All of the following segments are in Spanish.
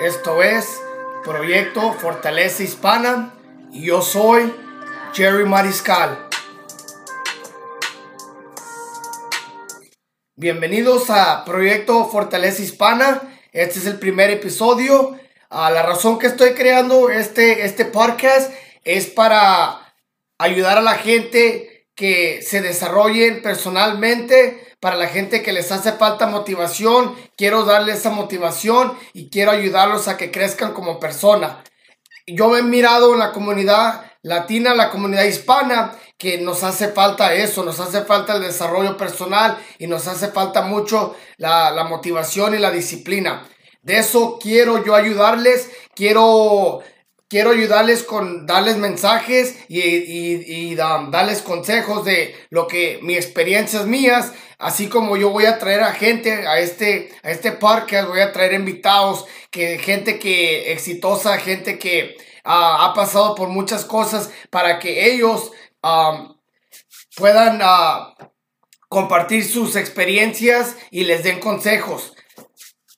Esto es Proyecto Fortaleza Hispana y yo soy Jerry Mariscal. Bienvenidos a Proyecto Fortaleza Hispana. Este es el primer episodio. Ah, la razón que estoy creando este, este podcast es para ayudar a la gente que se desarrollen personalmente, para la gente que les hace falta motivación, quiero darles esa motivación y quiero ayudarlos a que crezcan como persona. Yo he mirado en la comunidad latina, la comunidad hispana, que nos hace falta eso, nos hace falta el desarrollo personal y nos hace falta mucho la motivación y la disciplina. De eso quiero yo ayudarles, quiero quiero ayudarles con darles mensajes y, y, darles consejos de lo que mis experiencias mías, así como yo voy a traer a gente a este, a este parque, voy a traer invitados, que gente que exitosa, gente que ah, ha pasado por muchas cosas para que ellos puedan ah, compartir sus experiencias y les den consejos.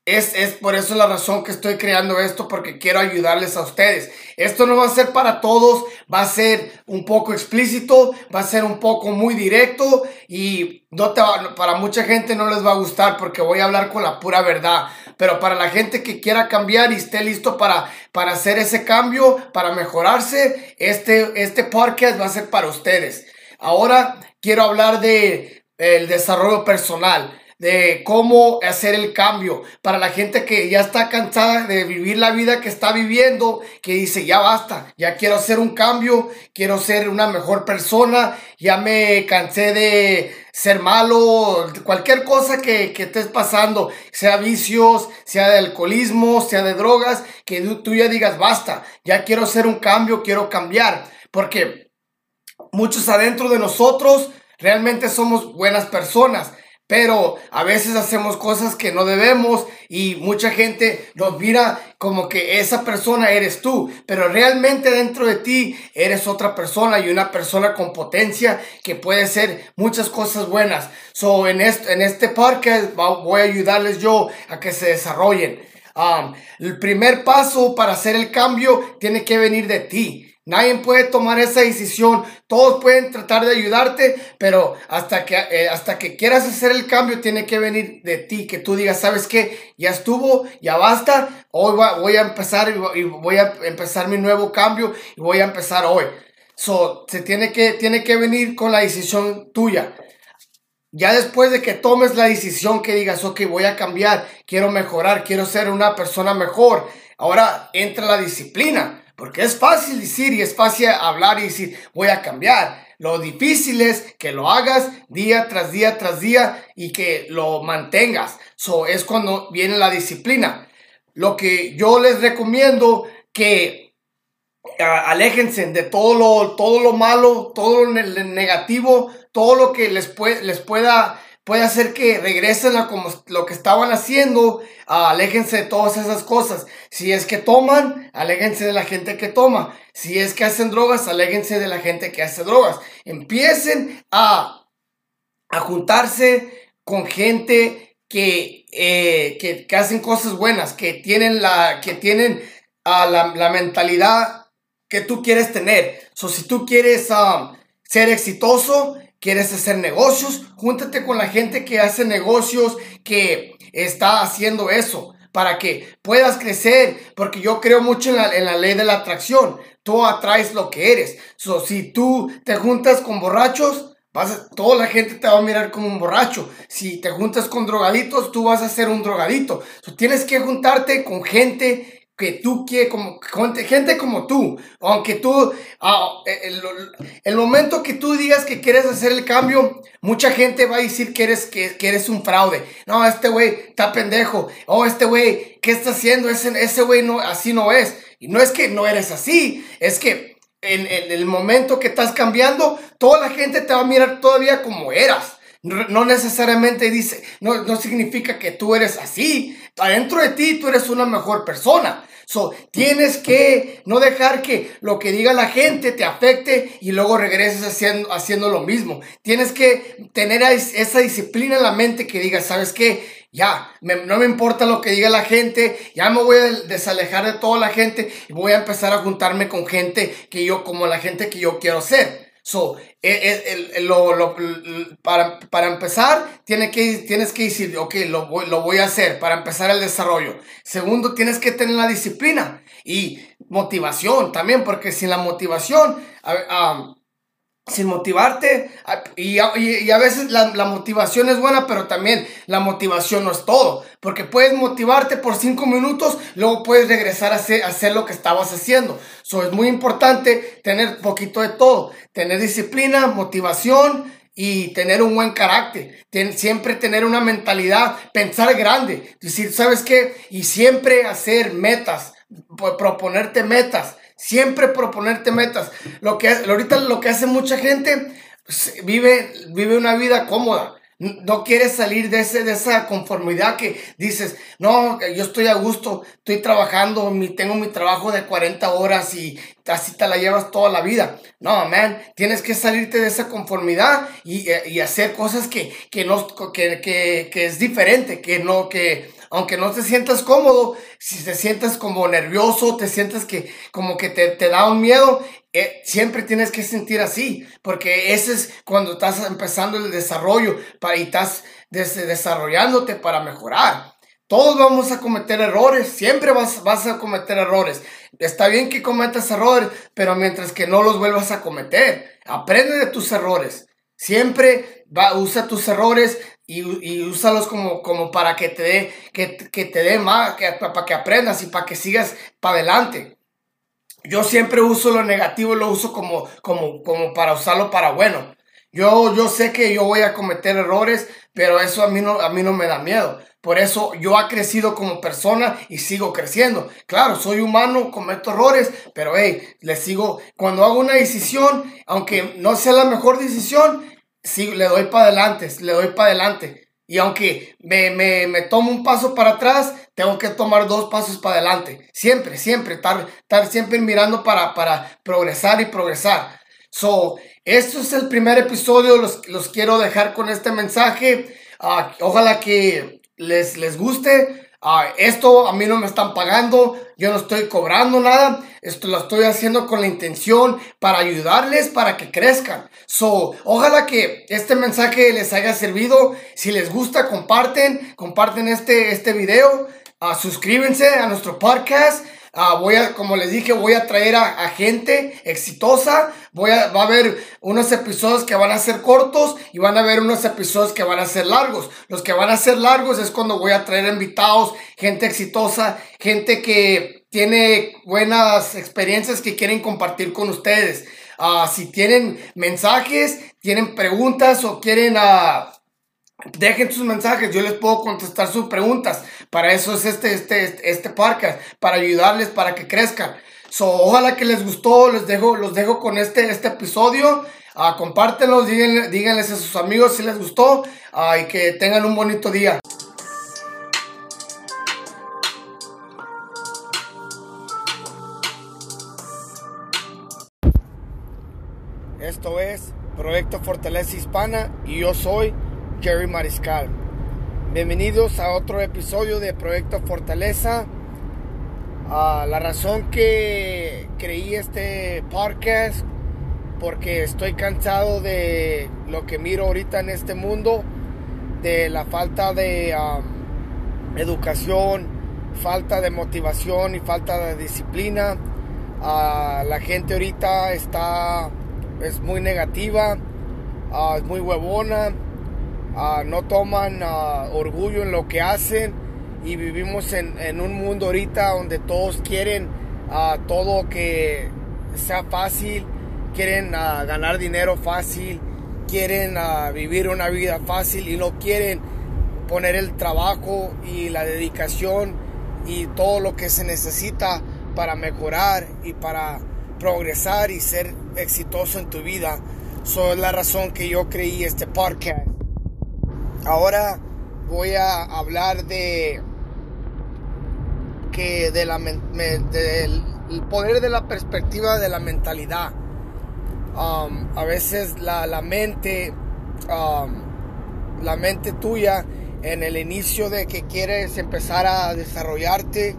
Es, es, por eso la razón que estoy creando esto, porque quiero ayudarles a ustedes. Esto no va a ser para todos, va a ser un poco explícito, va a ser un poco muy directo y no para mucha gente no les va a gustar porque voy a hablar con la pura verdad. Pero para la gente que quiera cambiar y esté listo para, para hacer ese cambio, para mejorarse, este, este podcast va a ser para ustedes. Ahora quiero hablar de el desarrollo personal de cómo hacer el cambio. Para la gente que ya está cansada de vivir la vida que está viviendo, que dice, ya basta, ya quiero hacer un cambio, quiero ser una mejor persona, ya me cansé de ser malo, cualquier cosa que, que estés pasando, sea vicios, sea de alcoholismo, sea de drogas, que tú ya digas, basta, ya quiero hacer un cambio, quiero cambiar, porque muchos adentro de nosotros realmente somos buenas personas pero a veces hacemos cosas que no debemos y mucha gente nos mira como que esa persona eres tú, pero realmente dentro de ti eres otra persona y una persona con potencia que puede ser muchas cosas buenas. So, en este, en este parque voy a ayudarles yo a que se desarrollen. Um, el primer paso para hacer el cambio tiene que venir de ti. Nadie puede tomar esa decisión. Todos pueden tratar de ayudarte, pero hasta que, eh, hasta que quieras hacer el cambio tiene que venir de ti, que tú digas, ¿sabes qué? Ya estuvo, ya basta. Hoy voy a empezar y voy a empezar mi nuevo cambio y voy a empezar hoy. So, se tiene que, tiene que venir con la decisión tuya. Ya después de que tomes la decisión que digas, ok, voy a cambiar, quiero mejorar, quiero ser una persona mejor. Ahora entra la disciplina. Porque es fácil decir y es fácil hablar y decir, voy a cambiar. Lo difícil es que lo hagas día tras día tras día y que lo mantengas. Eso es cuando viene la disciplina. Lo que yo les recomiendo que aléjense de todo lo, todo lo malo, todo lo negativo, todo lo que les, les pueda puede hacer que regresen a como lo que estaban haciendo, aléjense de todas esas cosas. Si es que toman, aléjense de la gente que toma. Si es que hacen drogas, aléjense de la gente que hace drogas. Empiecen a, a juntarse con gente que, eh, que, hacen cosas buenas, que tienen la, que tienen ah, la, la, mentalidad que tú quieres tener. So, si tú quieres ah, ser exitoso, ¿Quieres hacer negocios? Júntate con la gente que hace negocios, que está haciendo eso, para que puedas crecer, porque yo creo mucho en la, ley de la atracción. Tú atraes lo que eres. So, si tú te juntas con borrachos, vas toda la gente te va a mirar como un borracho. Si te juntas con drogaditos, tú vas a ser un drogadito. Tienes que juntarte con gente que tú quieres, como, gente como tú, aunque tú, ah, el, momento que tú digas que quieres hacer el cambio, mucha gente va a decir que eres, que, eres un fraude. No, este güey está pendejo. Oh, este güey, ¿qué está haciendo? Ese güey no, así no es. Y no es que no eres así, es que en, el momento que estás cambiando, toda la gente te va a mirar todavía como eras. No, necesariamente dice, no, no significa que tú eres así. Adentro de ti tú eres una mejor persona. So, tienes que no dejar que lo que diga la gente te afecte y luego regreses haciendo, haciendo lo mismo. Tienes que tener esa disciplina en la mente que diga, ¿sabes qué? Ya, no me importa lo que diga la gente, ya me voy a desalejar de toda la gente y voy a empezar a juntarme con gente que yo, como la gente que yo quiero ser. So, e, e, lo, para, para, empezar, que, tienes que decir, ok, lo voy, lo voy a hacer para empezar el desarrollo. Segundo, tienes que tener la disciplina y motivación también, porque sin la motivación, sin motivarte, y, y, a veces la, motivación es buena, pero también la motivación no es todo, porque puedes motivarte por cinco minutos, luego puedes regresar a hacer, a hacer lo que estabas haciendo. So, es muy importante tener poquito de todo, tener disciplina, motivación, y tener un buen carácter, siempre tener una mentalidad, pensar grande, decir, ¿sabes qué? Y siempre hacer metas, proponerte metas, siempre proponerte metas. Lo que ahorita lo que hace mucha gente pues, vive, vive una vida cómoda. No quieres salir de, ese, de esa conformidad que dices, no, yo estoy a gusto, estoy trabajando, mi, tengo mi trabajo de 40 horas y así te la llevas toda la vida. No, man, tienes que salirte de esa conformidad y, y hacer cosas que, que, no, que, que, que es diferente, que no, que, aunque no te sientas cómodo, si te sientas como nervioso, te sientes que como que te, te da un miedo, eh, siempre tienes que sentir así, porque ese es cuando estás empezando el desarrollo para, y estás desarrollándote para mejorar. Todos vamos a cometer errores, siempre vas, vas a cometer errores. Está bien que cometas errores, pero mientras que no los vuelvas a cometer, aprende de tus errores. Siempre va, usa tus errores y, y úsalos como, como para que te dé que, que te dé más, que, para que aprendas y para que sigas para adelante. Yo siempre uso lo negativo, lo uso como, como, como para usarlo para bueno. Yo, yo sé que yo voy a cometer errores, pero eso a mí, no, a mí no me da miedo. Por eso yo he crecido como persona y sigo creciendo. Claro, soy humano, cometo errores, pero hey, le sigo. Cuando hago una decisión, aunque no sea la mejor decisión, sí, le doy para adelante, le doy para adelante. Y aunque me, me, me, tomo un paso para atrás, tengo que tomar dos pasos para adelante. Siempre, siempre, estar, estar siempre mirando para, para progresar y progresar. So, esto es el primer episodio, los, los quiero dejar con este mensaje. Uh, ojalá que les, les guste. Ah, esto a mí no me están pagando, yo no estoy cobrando nada, esto lo estoy haciendo con la intención para ayudarles para que crezcan. So, ojalá que este mensaje les haya servido. Si les gusta, comparten, comparten este, este video, uh, suscríbanse a nuestro podcast. Uh, voy a, como les dije, voy a traer a, gente exitosa. Voy a, va a haber unos episodios que van a ser cortos y van a haber unos episodios que van a ser largos. Los que van a ser largos es cuando voy a traer invitados, gente exitosa, gente que tiene buenas experiencias que quieren compartir con ustedes. Uh, si tienen mensajes, tienen preguntas o quieren... Uh, Dejen sus mensajes, yo les puedo contestar sus preguntas. Para eso es este, este, este podcast, para ayudarles, para que crezcan. So, ojalá que les gustó, les dejo, los dejo con este, este episodio. Uh, compártenlos, díganle, díganles a sus amigos si les gustó uh, y que tengan un bonito día. Esto es Proyecto Fortaleza Hispana y yo soy Jerry Mariscal. Bienvenidos a otro episodio de Proyecto Fortaleza. Uh, la razón que creí este podcast porque estoy cansado de lo que miro ahorita en este mundo, de la falta de educación, falta de motivación y falta de disciplina. Uh, la gente ahorita está es muy negativa, uh, es muy huevona Ah, no toman ah, orgullo en lo que hacen y vivimos en, un mundo ahorita donde todos quieren uh, todo que sea fácil, quieren ganar dinero fácil, quieren vivir una vida fácil y no quieren poner el trabajo y la dedicación y todo lo que se necesita para mejorar y para progresar y ser exitoso en tu vida. Eso es la razón que yo creí este podcast. Ahora voy a hablar de que de la del poder de la perspectiva de la mentalidad. Um, a veces la, mente, um, la mente tuya en el inicio de que quieres empezar a desarrollarte,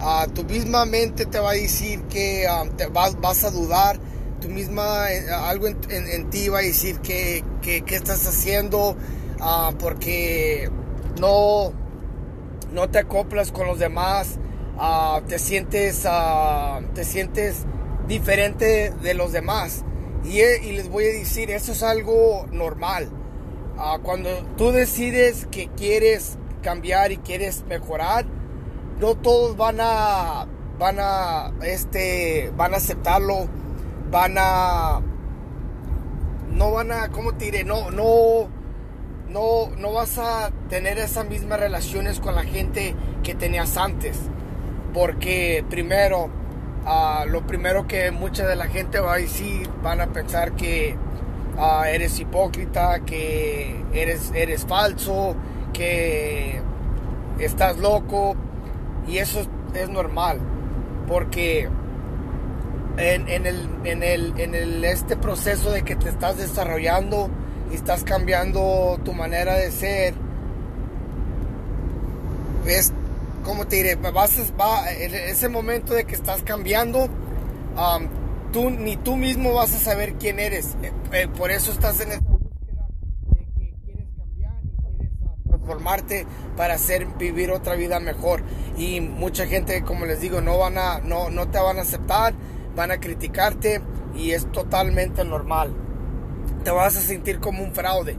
uh, tu misma mente te va a decir que te vas, a dudar, tu misma, eh, algo en, ti va a decir que, que, estás haciendo porque no, no te acoplas con los demás, te, sientes, te sientes diferente de los demás. Y, y, les voy a decir, eso es algo normal. Ah, cuando tú decides que quieres cambiar y quieres mejorar, no todos van a, van a, este, van a aceptarlo, van a, no van a, ¿cómo te diré? No, no, no, no vas a tener esas mismas relaciones con la gente que tenías antes. Porque primero, ah, lo primero que mucha de la gente va a decir, van a pensar que Ah, eres hipócrita, que eres, eres falso, que estás loco. Y eso es, normal, porque en, el, en, el, en el, este proceso de que te estás desarrollando y estás cambiando tu manera de ser, es como te diré, vas, va, ese momento de que estás cambiando, ni tú mismo vas a saber quién eres. Eh, eh, por eso estás en esta búsqueda de que quieres cambiar y quieres ah, transformarte para hacer vivir otra vida mejor. Y mucha gente, como les digo, no van a, no, no te van a aceptar, van a criticarte y es totalmente normal. Te vas a sentir como un fraude.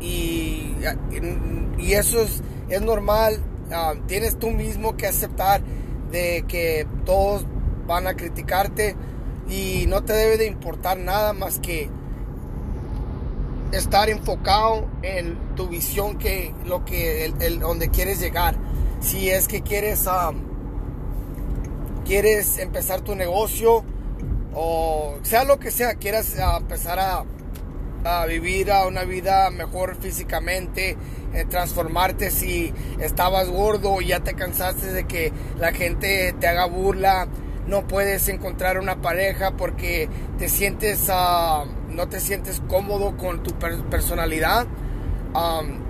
Y, y eso es, es normal. Ah, tienes tú mismo que aceptar de que todos van a criticarte y no te debe de importar nada más que estar enfocado en tu visión que lo que el, donde quieres llegar si es que quieres um, quieres empezar tu negocio o sea lo que sea quieras uh, empezar a, a, vivir a una vida mejor físicamente eh, transformarte si estabas gordo y ya te cansaste de que la gente te haga burla no puedes encontrar una pareja porque te sientes, uh, no te sientes cómodo con tu personalidad. Um,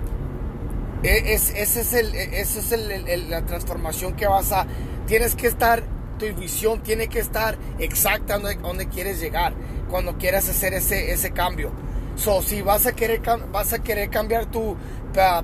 e, es, ese es, el, ese es el, la transformación que vas a... Tienes que estar, tu visión tiene que estar exacta donde, donde quieres llegar cuando quieras hacer ese, ese cambio. So, si vas a, querer, vas a querer cambiar tu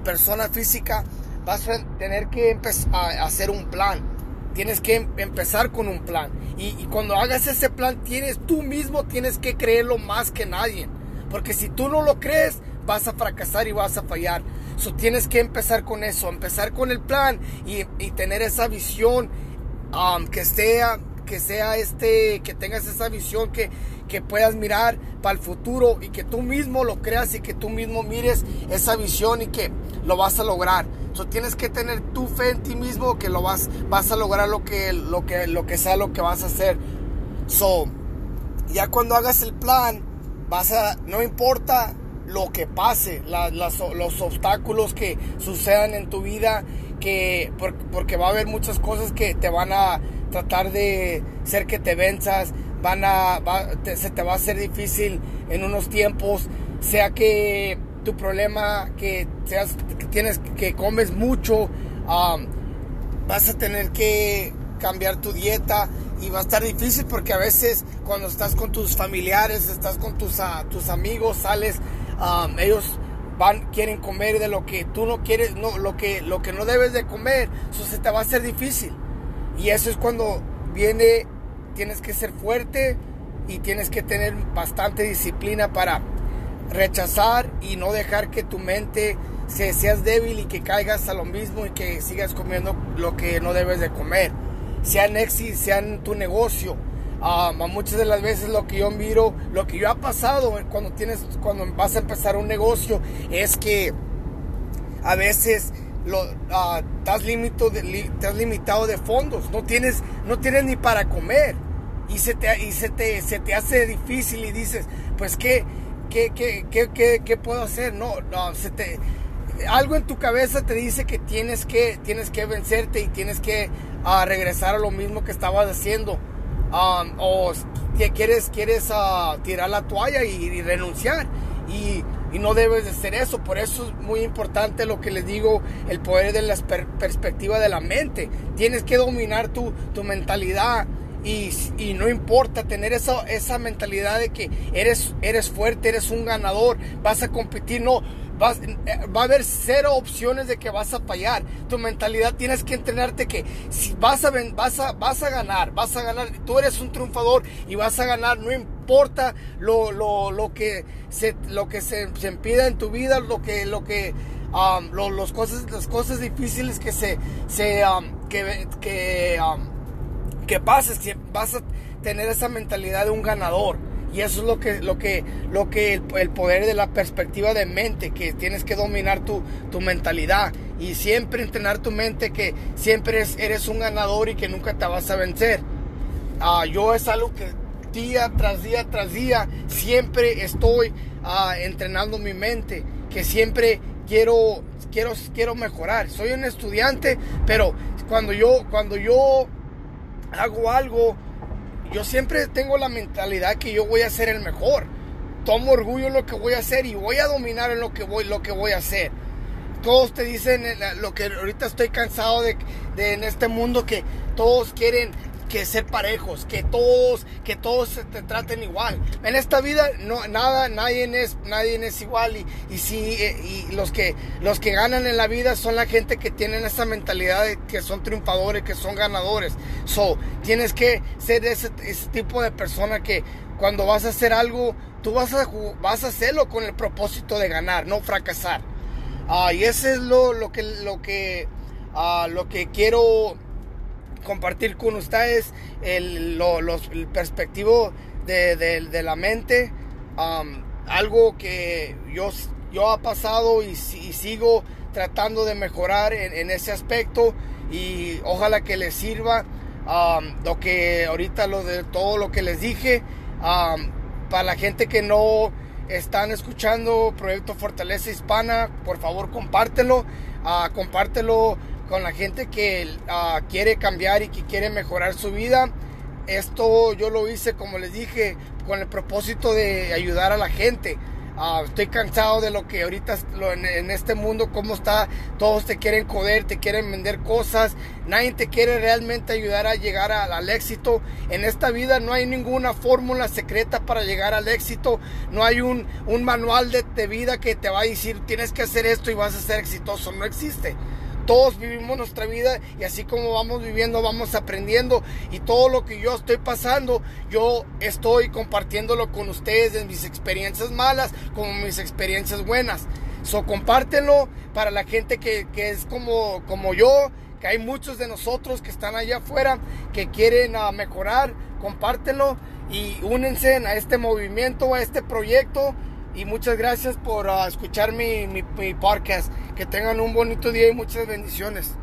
persona física, vas a tener que a hacer un plan Tienes que em-, empezar con un plan. Y, cuando hagas ese plan, tienes, tú mismo tienes que creerlo más que nadie. Porque si tú no lo crees, vas a fracasar y vas a fallar. So, tienes que empezar con eso, empezar con el plan y, tener esa visión um, que sea que sea este, que tengas esa visión, que, que puedas mirar para el futuro y que tú mismo lo creas y que tú mismo mires esa visión y que lo vas a lograr. So, tienes que tener tu fe en ti mismo que lo vas, vas a lograr lo que, lo que, lo que sea lo que vas a hacer. So, ya cuando hagas el plan, vas a, no importa lo que pase, los obstáculos que sucedan en tu vida, que porque va a haber muchas cosas que te van a tratar de ser que te venzas, van a, se te va a hacer difícil en unos tiempos, sea que tu problema, que, seas, que tienes, que comes mucho, vas a tener que cambiar tu dieta y va a estar difícil porque a veces cuando estás con tus familiares, estás con tus, uh, tus amigos, sales, ellos van, quieren comer de lo que tú no quieres, no, lo que, lo que no debes de comer, eso se te va a hacer difícil. Y eso es cuando viene, tienes que ser fuerte y tienes que tener bastante disciplina para rechazar y no dejar que tu mente se, seas débil y que caigas a lo mismo y que sigas comiendo lo que no debes de comer. Sea en éxito, sea en tu negocio. Uh, muchas de las veces lo que yo miro, lo que yo ha pasado cuando tienes, cuando vas a empezar un negocio, es que a veces lo, uh, estás, limitado de fondos, no tienes, no tienes ni para comer y se te, y se te, se te hace difícil y dices, pues qué, qué, qué, qué, qué, puedo hacer, no, no, se te, algo en tu cabeza te dice que tienes que, tienes que vencerte y tienes que uh, regresar a lo mismo que estabas haciendo. o que quieres, quieres tirar la toalla y, y renunciar. Y y no debes de ser eso. Por eso es muy importante lo que les digo, el poder de la perspectiva de la mente. Tienes que dominar tu, tu mentalidad. Y, y, no importa tener esa, esa mentalidad de que eres, eres fuerte, eres un ganador, vas a competir. No, eh, va a haber cero opciones de que vas a fallar. Tu mentalidad tienes que entrenarte que si vas a, vas a, vas a ganar, vas a ganar. Tú eres un triunfador y vas a ganar. No importa lo, lo, lo que se, lo que se, se impida en tu vida, lo que, lo que, um, los cosas, las cosas difíciles que se, se um, que, que, um, que pases, vas a tener esa mentalidad de un ganador. Y eso es lo que, lo que, lo que el, poder de la perspectiva de mente, que tienes que dominar tu, tu mentalidad y siempre entrenar tu mente que siempre eres, eres un ganador y que nunca te vas a vencer. Uh, yo es algo que día tras día tras día siempre estoy uh, entrenando mi mente, que siempre quiero, quiero, quiero mejorar. Soy un estudiante, pero cuando yo, cuando yo hago algo, yo siempre tengo la mentalidad que yo voy a ser el mejor. Tomo orgullo en lo que voy a hacer y voy a dominar en lo que voy, lo que voy a hacer. Todos te dicen lo que ahorita estoy cansado de, de en este mundo que todos quieren que ser parejos, que todos, que todos te traten igual. En esta vida no nada, nadie es, nadie es igual y, si eh, y los que los que ganan en la vida son la gente que tienen esa mentalidad de que son triunfadores, que son ganadores. So, tienes que ser ese, tipo de persona que cuando vas a hacer algo, tú vas a vas a hacerlo con el propósito de ganar, no fracasar. Ah, y ese es lo, lo que lo que ah, lo que quiero compartir con ustedes el, los, perspectivo de, la mente. Um, algo que yo, yo ha pasado y, sigo tratando de mejorar en, ese aspecto y ojalá que les sirva um, lo que ahorita lo de todo lo que les dije um, para la gente que no están escuchando Proyecto Fortaleza Hispana por favor compártelo uh, compártelo con la gente que ah, quiere cambiar y que quiere mejorar su vida. Esto yo lo hice, como les dije, con el propósito de ayudar a la gente. Ah, estoy cansado de lo que ahorita en, este mundo, cómo está, todos te quieren coder, te quieren vender cosas, nadie te quiere realmente ayudar a llegar al éxito. En esta vida no hay ninguna fórmula secreta para llegar al éxito, no hay un, manual de, de vida que te va a decir tienes que hacer esto y vas a ser exitoso, no existe. Todos vivimos nuestra vida y así como vamos viviendo, vamos aprendiendo. Y todo lo que yo estoy pasando, yo estoy compartiéndolo con ustedes en mis experiencias malas como mis experiencias buenas. So, compártenlo para la gente que, es como, como yo, que hay muchos de nosotros que están allá afuera que quieren uh, mejorar. Compártenlo y únense a este movimiento, a este proyecto y muchas gracias por ah, escuchar mi, mi, mi podcast. Que tengan un bonito día y muchas bendiciones.